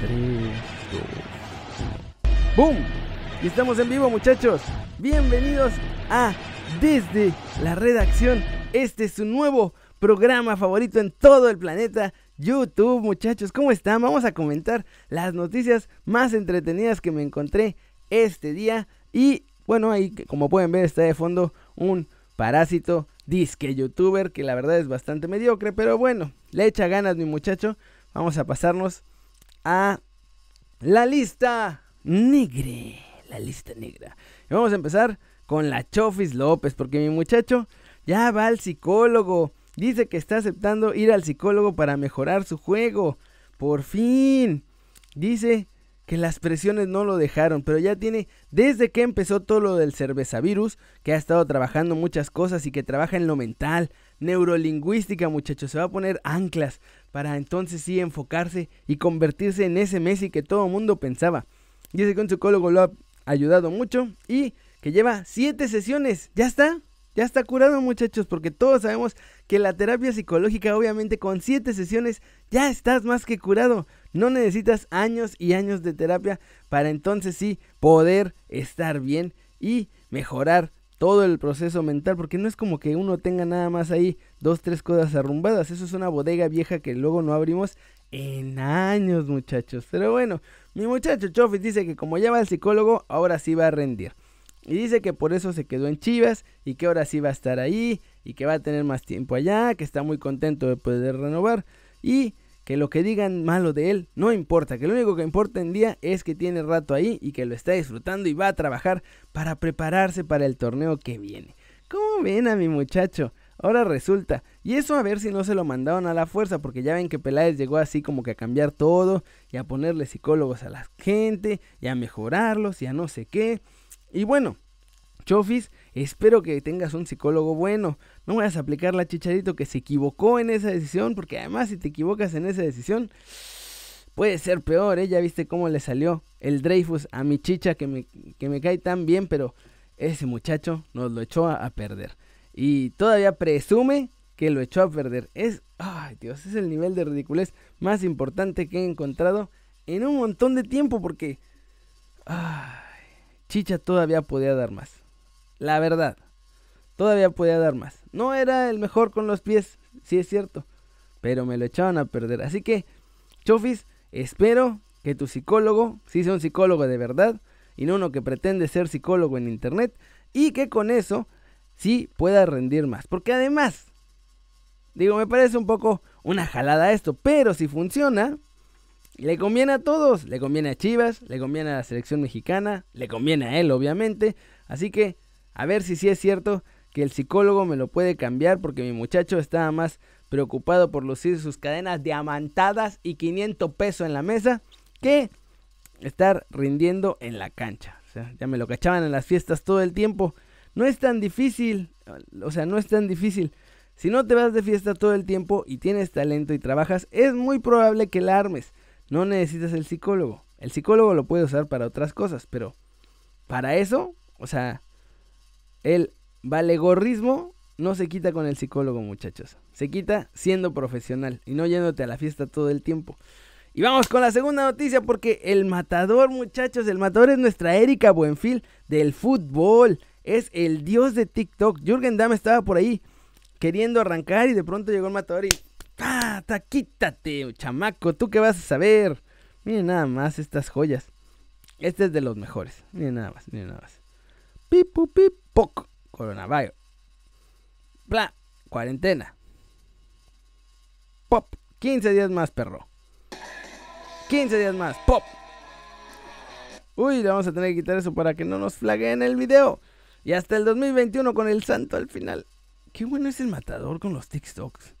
3, 2. ¡Boom! Y estamos en vivo, muchachos. Bienvenidos a Desde la Redacción. Este es su nuevo programa favorito en todo el planeta. YouTube, muchachos, ¿cómo están? Vamos a comentar las noticias más entretenidas que me encontré este día. Y bueno, ahí como pueden ver está de fondo un parásito disque youtuber que la verdad es bastante mediocre, pero bueno, le echa ganas mi muchacho. Vamos a pasarnos a la lista negra, la lista negra. Y vamos a empezar con la Chofis López, porque mi muchacho ya va al psicólogo. Dice que está aceptando ir al psicólogo para mejorar su juego. Por fin. Dice que las presiones no lo dejaron, pero ya tiene desde que empezó todo lo del cerveza virus, que ha estado trabajando muchas cosas y que trabaja en lo mental, neurolingüística, muchachos, se va a poner anclas para entonces sí enfocarse y convertirse en ese Messi que todo mundo pensaba. Dice que un psicólogo lo ha ayudado mucho y que lleva siete sesiones. ¿Ya está? Ya está curado muchachos, porque todos sabemos que la terapia psicológica obviamente con siete sesiones ya estás más que curado. No necesitas años y años de terapia para entonces sí poder estar bien y mejorar todo el proceso mental, porque no es como que uno tenga nada más ahí dos, tres cosas arrumbadas. Eso es una bodega vieja que luego no abrimos en años, muchachos. Pero bueno, mi muchacho Chofis dice que como ya va al psicólogo, ahora sí va a rendir. Y dice que por eso se quedó en Chivas y que ahora sí va a estar ahí y que va a tener más tiempo allá, que está muy contento de poder renovar y que lo que digan malo de él no importa, que lo único que importa en día es que tiene rato ahí y que lo está disfrutando y va a trabajar para prepararse para el torneo que viene. ¿Cómo ven a mi muchacho? Ahora resulta, y eso a ver si no se lo mandaron a la fuerza, porque ya ven que Peláez llegó así como que a cambiar todo y a ponerle psicólogos a la gente y a mejorarlos y a no sé qué. Y bueno, Chofis, espero que tengas un psicólogo bueno. No vayas a aplicar la chicharito que se equivocó en esa decisión, porque además si te equivocas en esa decisión, puede ser peor, ¿eh? Ya viste cómo le salió el Dreyfus a mi chicha que me, que me cae tan bien, pero ese muchacho nos lo echó a, a perder. Y todavía presume que lo echó a perder. Es, ay Dios, es el nivel de ridiculez más importante que he encontrado en un montón de tiempo, porque... Ay, Chicha todavía podía dar más. La verdad, todavía podía dar más. No era el mejor con los pies, sí es cierto, pero me lo echaban a perder. Así que, Chofis, espero que tu psicólogo, si sea un psicólogo de verdad, y no uno que pretende ser psicólogo en internet, y que con eso sí pueda rendir más. Porque además, digo, me parece un poco una jalada esto, pero si funciona, le conviene a todos, le conviene a Chivas, le conviene a la selección mexicana, le conviene a él obviamente, así que a ver si sí es cierto que el psicólogo me lo puede cambiar porque mi muchacho estaba más preocupado por lucir sus cadenas diamantadas y 500 pesos en la mesa que estar rindiendo en la cancha. O sea, ya me lo cachaban en las fiestas todo el tiempo. No es tan difícil, o sea, no es tan difícil. Si no te vas de fiesta todo el tiempo y tienes talento y trabajas, es muy probable que la armes. No necesitas el psicólogo. El psicólogo lo puede usar para otras cosas, pero para eso, o sea, el valegorrismo no se quita con el psicólogo, muchachos. Se quita siendo profesional y no yéndote a la fiesta todo el tiempo. Y vamos con la segunda noticia porque el matador, muchachos, el matador es nuestra Erika Buenfil del fútbol. Es el dios de TikTok. Jürgen Damm estaba por ahí queriendo arrancar y de pronto llegó el matador y ¡Ah! Quítate, chamaco, ¿tú qué vas a saber? Miren nada más estas joyas. Este es de los mejores. Miren nada más, miren nada más. Pipu, pip, poc. Coronavirus. Bla. Cuarentena. Pop. 15 días más, perro. 15 días más. Pop. Uy, le vamos a tener que quitar eso para que no nos flaguen el video. Y hasta el 2021 con el santo al final. Qué bueno es el matador con los TikToks.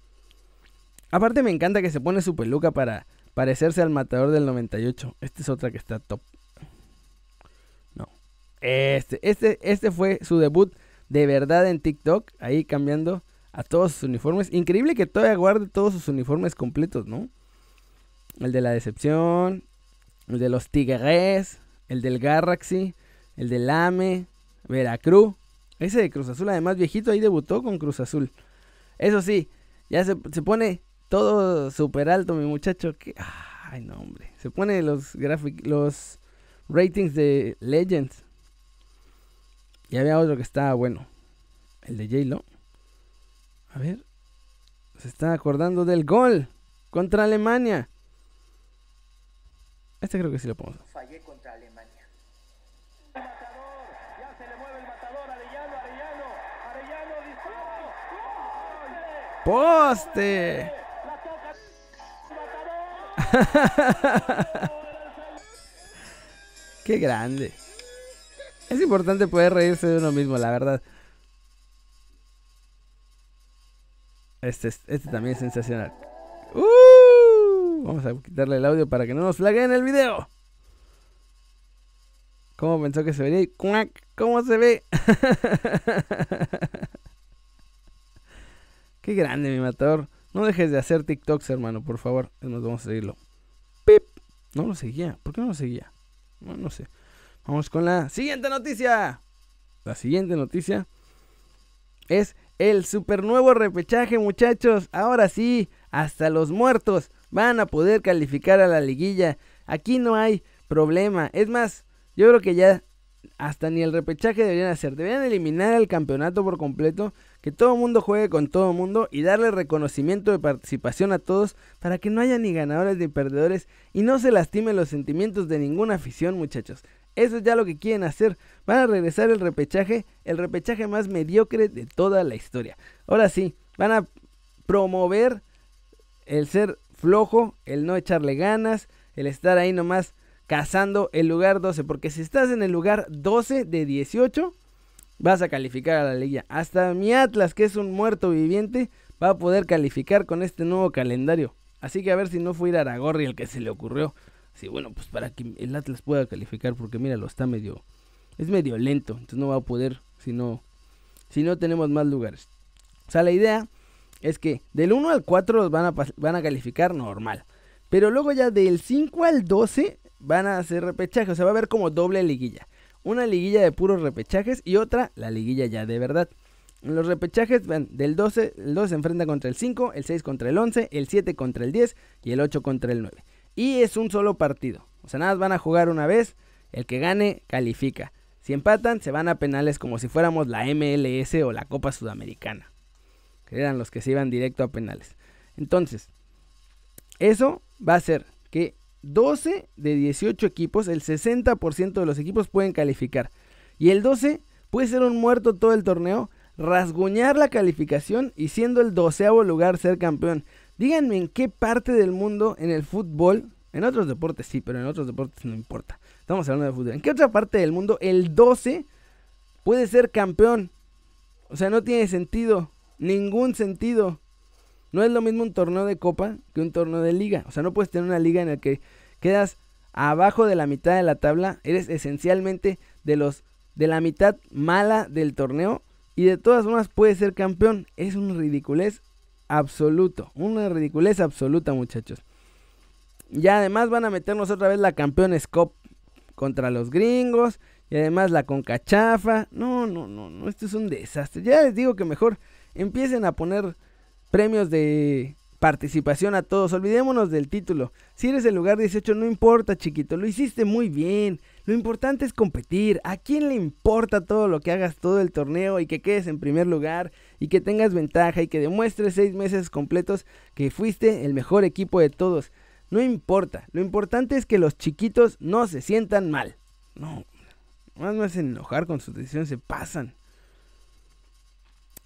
Aparte me encanta que se pone su peluca para parecerse al matador del 98. Esta es otra que está top. Este, este, este fue su debut de verdad en TikTok. Ahí cambiando a todos sus uniformes. Increíble que todavía guarde todos sus uniformes completos, ¿no? El de la decepción. El de los Tigres. El del Garraxi. El del AME. Veracruz. Ese de Cruz Azul, además viejito, ahí debutó con Cruz Azul. Eso sí, ya se, se pone todo súper alto, mi muchacho. Ay, no, hombre. Se pone los los ratings de Legends. Y había otro que estaba bueno. El de J-Lo. A ver. Se está acordando del gol contra Alemania. Este creo que sí lo podemos. Fallé contra Alemania. Ya se le mueve el matador Arellano, Arellano, Arellano dispara. ¡Poste! Qué grande. Es importante poder reírse de uno mismo, la verdad. Este, este también es sensacional. ¡Uh! Vamos a quitarle el audio para que no nos en el video. ¿Cómo pensó que se vería? ¿Cómo se ve? Qué grande, mi matador. No dejes de hacer TikToks, hermano, por favor. Nos vamos a seguirlo. ¡Pip! No lo seguía. ¿Por qué no lo seguía? No, no sé. Vamos con la siguiente noticia. La siguiente noticia es el super nuevo repechaje, muchachos. Ahora sí, hasta los muertos van a poder calificar a la liguilla. Aquí no hay problema. Es más, yo creo que ya hasta ni el repechaje deberían hacer. Deberían eliminar el campeonato por completo que todo el mundo juegue con todo mundo y darle reconocimiento de participación a todos para que no haya ni ganadores ni perdedores y no se lastimen los sentimientos de ninguna afición, muchachos. Eso es ya lo que quieren hacer. Van a regresar el repechaje, el repechaje más mediocre de toda la historia. Ahora sí, van a promover el ser flojo, el no echarle ganas, el estar ahí nomás cazando el lugar 12. Porque si estás en el lugar 12 de 18, vas a calificar a la liga. Hasta mi Atlas, que es un muerto viviente, va a poder calificar con este nuevo calendario. Así que a ver si no fue ir Aragorri el que se le ocurrió. Sí, bueno, pues para que el Atlas pueda calificar, porque míralo, está medio. Es medio lento, entonces no va a poder si no, si no tenemos más lugares. O sea, la idea es que del 1 al 4 van a, van a calificar normal. Pero luego ya del 5 al 12 van a hacer repechaje. O sea, va a haber como doble liguilla. Una liguilla de puros repechajes y otra la liguilla ya de verdad. En los repechajes van del 12, el 12 se enfrenta contra el 5, el 6 contra el 11, el 7 contra el 10 y el 8 contra el 9. Y es un solo partido. O sea, nada más van a jugar una vez. El que gane califica. Si empatan, se van a penales como si fuéramos la MLS o la Copa Sudamericana. Que eran los que se iban directo a penales. Entonces, eso va a ser que 12 de 18 equipos, el 60% de los equipos pueden calificar. Y el 12 puede ser un muerto todo el torneo, rasguñar la calificación y siendo el doceavo lugar ser campeón. Díganme en qué parte del mundo en el fútbol, en otros deportes sí, pero en otros deportes no importa. Estamos hablando de fútbol. ¿En qué otra parte del mundo el 12 puede ser campeón? O sea, no tiene sentido, ningún sentido. No es lo mismo un torneo de copa que un torneo de liga. O sea, no puedes tener una liga en la que quedas abajo de la mitad de la tabla. Eres esencialmente de los de la mitad mala del torneo. Y de todas formas puedes ser campeón. Es un ridiculez absoluto. Una ridiculez absoluta, muchachos. Ya además van a meternos otra vez la Campeones Cup contra los gringos. Y además la Concachafa. No, no, no, no. Esto es un desastre. Ya les digo que mejor empiecen a poner premios de participación a todos. Olvidémonos del título. Si eres el lugar 18, no importa, chiquito. Lo hiciste muy bien. Lo importante es competir. ¿A quién le importa todo lo que hagas todo el torneo y que quedes en primer lugar y que tengas ventaja y que demuestres seis meses completos que fuiste el mejor equipo de todos? No importa. Lo importante es que los chiquitos no se sientan mal. No. Más me hacen enojar con sus decisiones. Se pasan.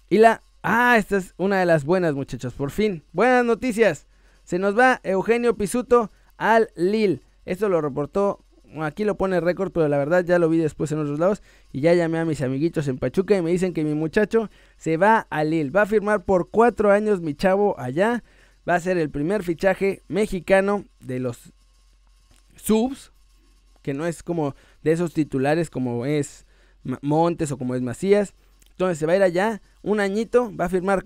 Y la Ah, esta es una de las buenas, muchachos. Por fin. Buenas noticias. Se nos va Eugenio Pisuto al Lille. Esto lo reportó. Aquí lo pone récord, pero la verdad ya lo vi después en otros lados. Y ya llamé a mis amiguitos en Pachuca y me dicen que mi muchacho se va al Lille. Va a firmar por cuatro años mi chavo allá. Va a ser el primer fichaje mexicano de los subs. Que no es como de esos titulares como es Montes o como es Macías. Entonces se va a ir allá un añito, va a firmar,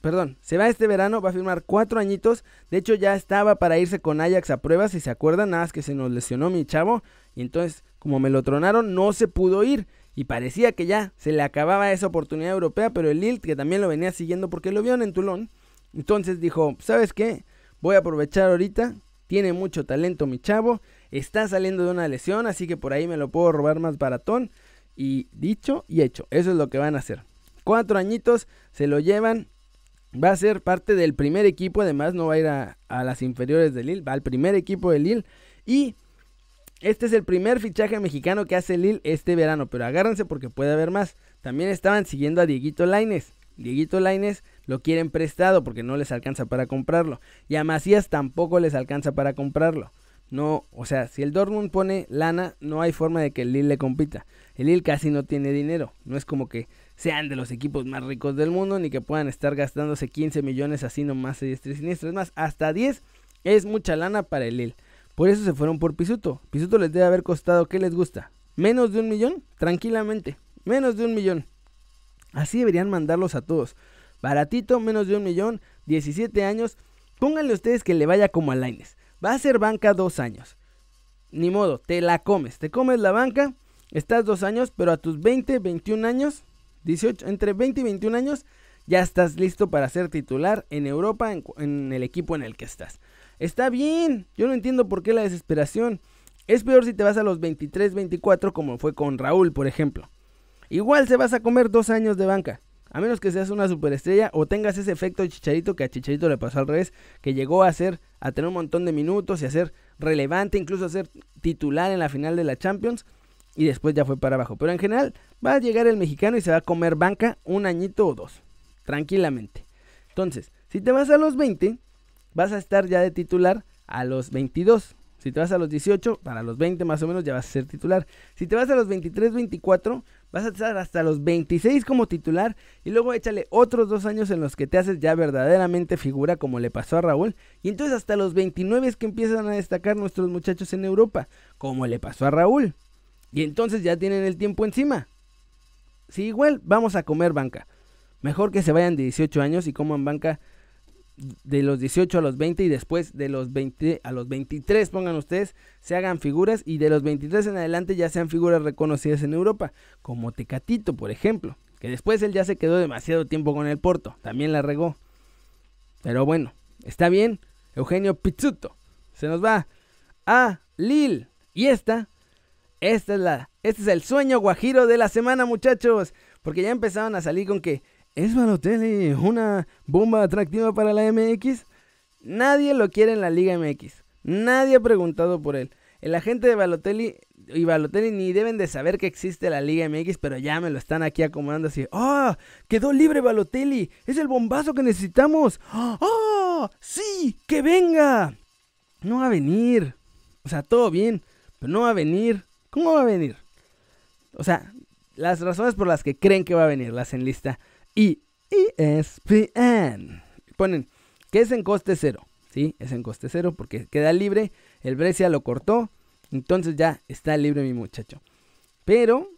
perdón, se va este verano, va a firmar cuatro añitos. De hecho ya estaba para irse con Ajax a pruebas, si se acuerdan, nada más que se nos lesionó mi chavo. Y entonces, como me lo tronaron, no se pudo ir. Y parecía que ya se le acababa esa oportunidad europea, pero el Lille, que también lo venía siguiendo porque lo vieron en Toulon, entonces dijo, ¿sabes qué? Voy a aprovechar ahorita Tiene mucho talento mi chavo. Está saliendo de una lesión, así que por ahí me lo puedo robar más baratón. Y dicho y hecho, eso es lo que van a hacer. Cuatro añitos se lo llevan. Va a ser parte del primer equipo, además no va a ir a, las inferiores de Lille, va al primer equipo de Lille. Y este es el primer fichaje mexicano que hace Lille este verano, pero agárrense porque puede haber más. También estaban siguiendo a Dieguito Laines. Dieguito Laines lo quieren prestado porque no les alcanza para comprarlo. Y a Macías tampoco les alcanza para comprarlo. No, o sea, si el Dortmund pone lana, no hay forma de que el Lille le compita. El Lille casi no tiene dinero. No es como que sean de los equipos más ricos del mundo ni que puedan estar gastándose 15 millones así nomás y siniestro. Es más, hasta 10 es mucha lana para el Lille. Por eso se fueron por Pisuto. Pisuto les debe haber costado, ¿qué les gusta? ¿Menos de un millón? Tranquilamente. Menos de un millón. Así deberían mandarlos a todos. Baratito, menos de un millón, 17 años. Pónganle ustedes que le vaya como a Laines. Va a ser banca dos años. Ni modo, te la comes. Te comes la banca, estás dos años, pero a tus 20, 21 años, 18, entre 20 y 21 años, ya estás listo para ser titular en Europa en el equipo en el que estás. Está bien, yo no entiendo por qué la desesperación. Es peor si te vas a los 23, 24 como fue con Raúl, por ejemplo. Igual se vas a comer dos años de banca. A menos que seas una superestrella o tengas ese efecto Chicharito que a Chicharito le pasó al revés, que llegó a ser, a tener un montón de minutos y a ser relevante, incluso a ser titular en la final de la Champions y después ya fue para abajo. Pero en general va a llegar el mexicano y se va a comer banca un añito o dos, tranquilamente. Entonces, si te vas a los 20, vas a estar ya de titular a los 22. Si te vas a los 18, para los 20 más o menos ya vas a ser titular. Si te vas a los 23, 24, vas a estar hasta los 26 como titular y luego échale otros dos años en los que te haces ya verdaderamente figura como le pasó a Raúl. Y entonces hasta los 29 es que empiezan a destacar nuestros muchachos en Europa, como le pasó a Raúl. Y entonces ya tienen el tiempo encima. Si igual vamos a comer banca. Mejor que se vayan de 18 años y coman banca de los 18 a los 20 y después de los 20 a los 23, pongan ustedes, se hagan figuras y de los 23 en adelante ya sean figuras reconocidas en Europa, como Tecatito, por ejemplo, que después él ya se quedó demasiado tiempo con el Porto, también la regó. Pero bueno, está bien, Eugenio Pizzuto se nos va a Lille y esta esta es la este es el sueño guajiro de la semana, muchachos, porque ya empezaron a salir con que ¿Es Balotelli una bomba atractiva para la MX? Nadie lo quiere en la Liga MX. Nadie ha preguntado por él. El agente de Balotelli y Balotelli ni deben de saber que existe la Liga MX, pero ya me lo están aquí acomodando así. ¡Ah! ¡Quedó libre Balotelli! ¡Es el bombazo que necesitamos! ¡Ah! ¡Sí! ¡Que venga! No va a venir. O sea, todo bien, pero no va a venir. ¿Cómo va a venir? O sea, las razones por las que creen que va a venir las enlista y ESPN. Ponen que es en coste cero. Sí, es en coste cero porque queda libre. El Brescia lo cortó. Entonces ya está libre mi muchacho. Pero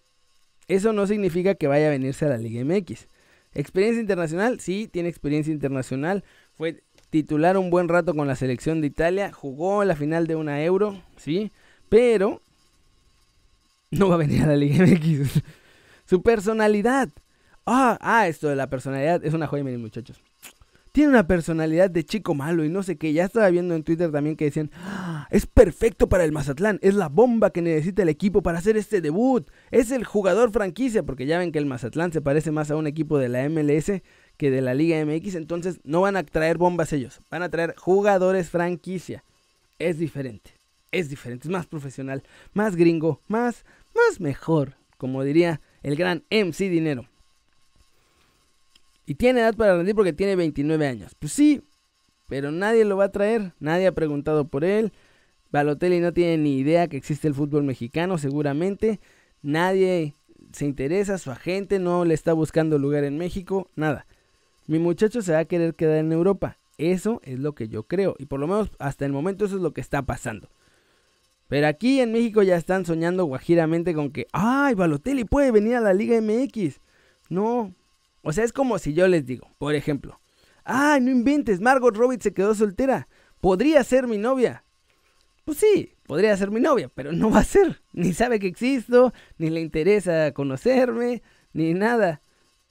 eso no significa que vaya a venirse a la Liga MX. Experiencia internacional, sí, tiene experiencia internacional. Fue titular un buen rato con la selección de Italia. Jugó la final de una Euro, sí. Pero no va a venir a la Liga MX. Su personalidad Ah, ah, esto de la personalidad es una joya, miren muchachos. Tiene una personalidad de chico malo y no sé qué. Ya estaba viendo en Twitter también que decían, ah, es perfecto para el Mazatlán, es la bomba que necesita el equipo para hacer este debut. Es el jugador franquicia, porque ya ven que el Mazatlán se parece más a un equipo de la MLS que de la Liga MX, entonces no van a traer bombas ellos, van a traer jugadores franquicia. Es diferente, es diferente, es más profesional, más gringo, más, más mejor, como diría el gran MC Dinero. Y tiene edad para rendir porque tiene 29 años. Pues sí, pero nadie lo va a traer. Nadie ha preguntado por él. Balotelli no tiene ni idea que existe el fútbol mexicano, seguramente. Nadie se interesa, su agente no le está buscando lugar en México, nada. Mi muchacho se va a querer quedar en Europa. Eso es lo que yo creo. Y por lo menos hasta el momento eso es lo que está pasando. Pero aquí en México ya están soñando guajiramente con que, ay, Balotelli puede venir a la Liga MX. No, o sea, es como si yo les digo, por ejemplo, ¡ay, no inventes! Margot Robbie se quedó soltera. Podría ser mi novia. Pues sí, podría ser mi novia, pero no va a ser. Ni sabe que existo, ni le interesa conocerme, ni nada.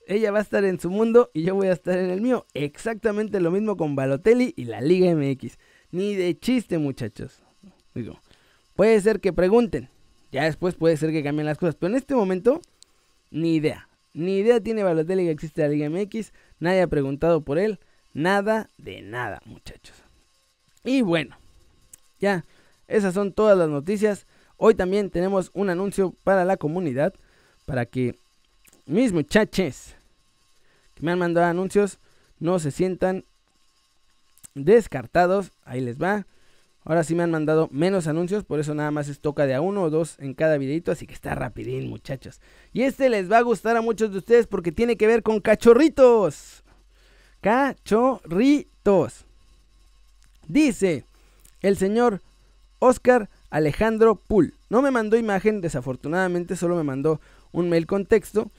Ella va a estar en su mundo y yo voy a estar en el mío. Exactamente lo mismo con Balotelli y la Liga MX. Ni de chiste, muchachos. Digo, puede ser que pregunten. Ya después puede ser que cambien las cosas. Pero en este momento, ni idea. Ni idea tiene Balotelli que existe la Liga MX. Nadie ha preguntado por él. Nada de nada, muchachos. Y bueno, ya, esas son todas las noticias. Hoy también tenemos un anuncio para la comunidad. Para que mis muchachos que me han mandado anuncios no se sientan descartados. Ahí les va. Ahora sí me han mandado menos anuncios, por eso nada más es toca de a uno o dos en cada videito, así que está rapidín, muchachos. Y este les va a gustar a muchos de ustedes porque tiene que ver con cachorritos. Cachorritos. Dice el señor Oscar Alejandro Pool. No me mandó imagen, desafortunadamente solo me mandó un mail con texto.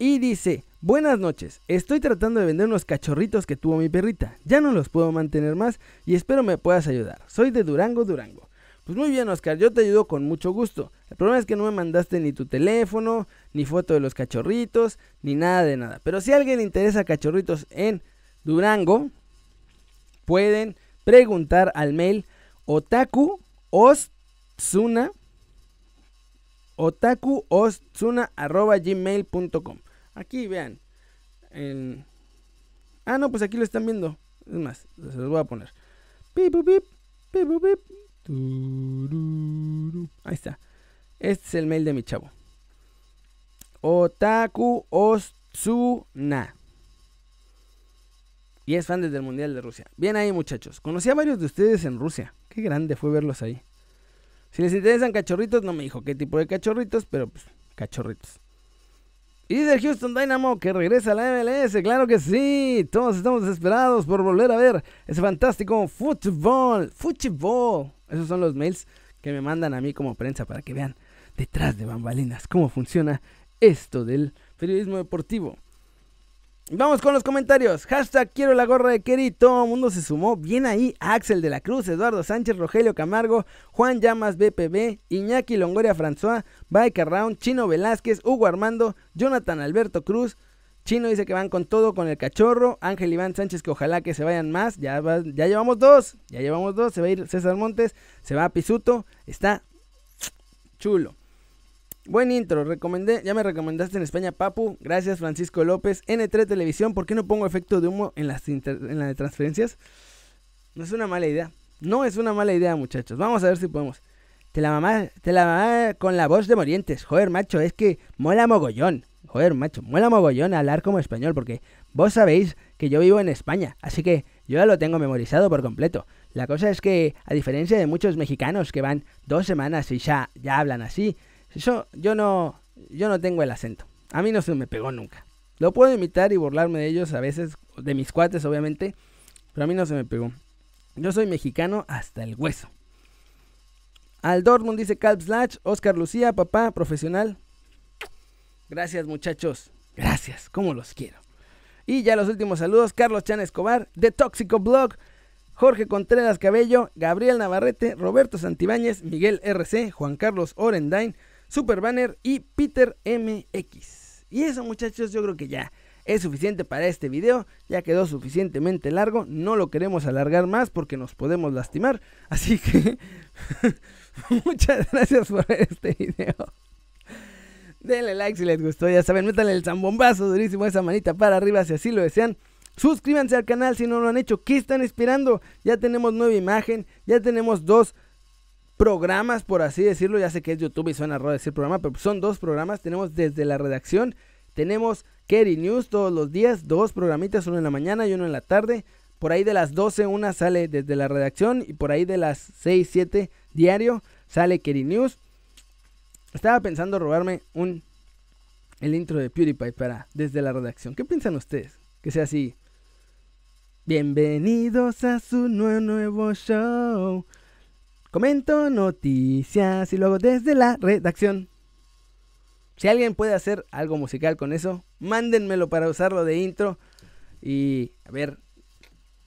Y dice, buenas noches, estoy tratando de vender unos cachorritos que tuvo mi perrita. Ya no los puedo mantener más y espero me puedas ayudar. Soy de Durango, Durango. Pues muy bien, Oscar, yo te ayudo con mucho gusto. El problema es que no me mandaste ni tu teléfono, ni foto de los cachorritos, ni nada de nada. Pero si a alguien le interesa cachorritos en Durango, pueden preguntar al mail otaku ostsuna gmail.com Aquí vean. Ah, no, pues aquí lo están viendo. Es más, se los voy a poner. Ahí está. Este es el mail de mi chavo. Otaku Ostsuna. Y es fan desde el Mundial de Rusia. Bien ahí, muchachos. Conocí a varios de ustedes en Rusia. Qué grande fue verlos ahí. Si les interesan cachorritos, no me dijo qué tipo de cachorritos, pero pues cachorritos. Y dice el Houston Dynamo que regresa a la MLS, claro que sí. Todos estamos desesperados por volver a ver ese fantástico fútbol. Fútbol. Esos son los mails que me mandan a mí como prensa para que vean detrás de bambalinas cómo funciona esto del periodismo deportivo. Vamos con los comentarios. Hashtag quiero la gorra de Kerry. Todo el mundo se sumó. Bien ahí. Axel de la Cruz, Eduardo Sánchez, Rogelio Camargo, Juan Llamas BPB, Iñaki Longoria François, Bike Round, Chino Velázquez, Hugo Armando, Jonathan Alberto Cruz. Chino dice que van con todo con el cachorro. Ángel Iván Sánchez que ojalá que se vayan más. Ya, ya llevamos dos. Ya llevamos dos. Se va a ir César Montes. Se va a Pisuto. Está chulo. Buen intro, recomendé, ya me recomendaste en España, Papu. Gracias, Francisco López. N3 Televisión, ¿por qué no pongo efecto de humo en las, en de transferencias? No es una mala idea. No es una mala idea, muchachos. Vamos a ver si podemos. Te la mamá, te la mamá con la voz de Morientes. Joder, macho, es que mola mogollón. Joder, macho, mola mogollón hablar como español porque vos sabéis que yo vivo en España, así que yo ya lo tengo memorizado por completo. La cosa es que, a diferencia de muchos mexicanos que van dos semanas y ya, ya hablan así, yo, yo no, yo no tengo el acento. A mí no se me pegó nunca. Lo puedo imitar y burlarme de ellos a veces, de mis cuates obviamente, pero a mí no se me pegó. Yo soy mexicano hasta el hueso. Al Dortmund dice Calp Slash, Oscar Lucía, papá, profesional. Gracias muchachos, gracias, como los quiero. Y ya los últimos saludos, Carlos Chan Escobar, de Tóxico Blog, Jorge Contreras Cabello, Gabriel Navarrete, Roberto Santibáñez, Miguel RC, Juan Carlos Orendain, Super Banner y Peter MX. Y eso muchachos yo creo que ya es suficiente para este video, ya quedó suficientemente largo, no lo queremos alargar más porque nos podemos lastimar, así que muchas gracias por ver este video. Denle like si les gustó, ya saben, métanle el zambombazo durísimo esa manita para arriba si así lo desean. Suscríbanse al canal si no lo han hecho. ¿Qué están esperando? Ya tenemos nueva imagen, ya tenemos dos programas, por así decirlo. Ya sé que es YouTube y suena raro decir programa, pero son dos programas. Tenemos desde la redacción, tenemos Kerry News todos los días, dos programitas, uno en la mañana y uno en la tarde. Por ahí de las 12 una sale desde la redacción y por ahí de las 6, 7 diario sale Kerry News. Estaba pensando robarme un el intro de PewDiePie para desde la redacción. ¿Qué piensan ustedes? Que sea así. Bienvenidos a su nuevo, nuevo show. Comento noticias y luego desde la redacción. Si alguien puede hacer algo musical con eso, mándenmelo para usarlo de intro. Y a ver,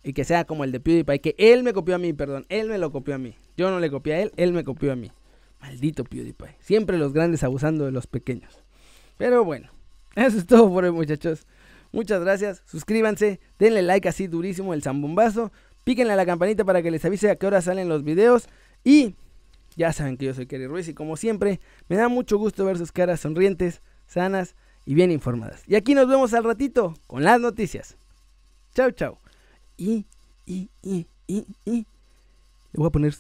y que sea como el de PewDiePie, que él me copió a mí, perdón, él me lo copió a mí. Yo no le copié a él, él me copió a mí. Maldito PewDiePie. Siempre los grandes abusando de los pequeños. Pero bueno, eso es todo por hoy, muchachos. Muchas gracias. Suscríbanse, denle like así durísimo el zambombazo Píquenle a la campanita para que les avise a qué hora salen los videos. Y ya saben que yo soy Kerry Ruiz y como siempre, me da mucho gusto ver sus caras sonrientes, sanas y bien informadas. Y aquí nos vemos al ratito con las noticias. Chao, chao. Y, y, y, y, y. Le voy a poner.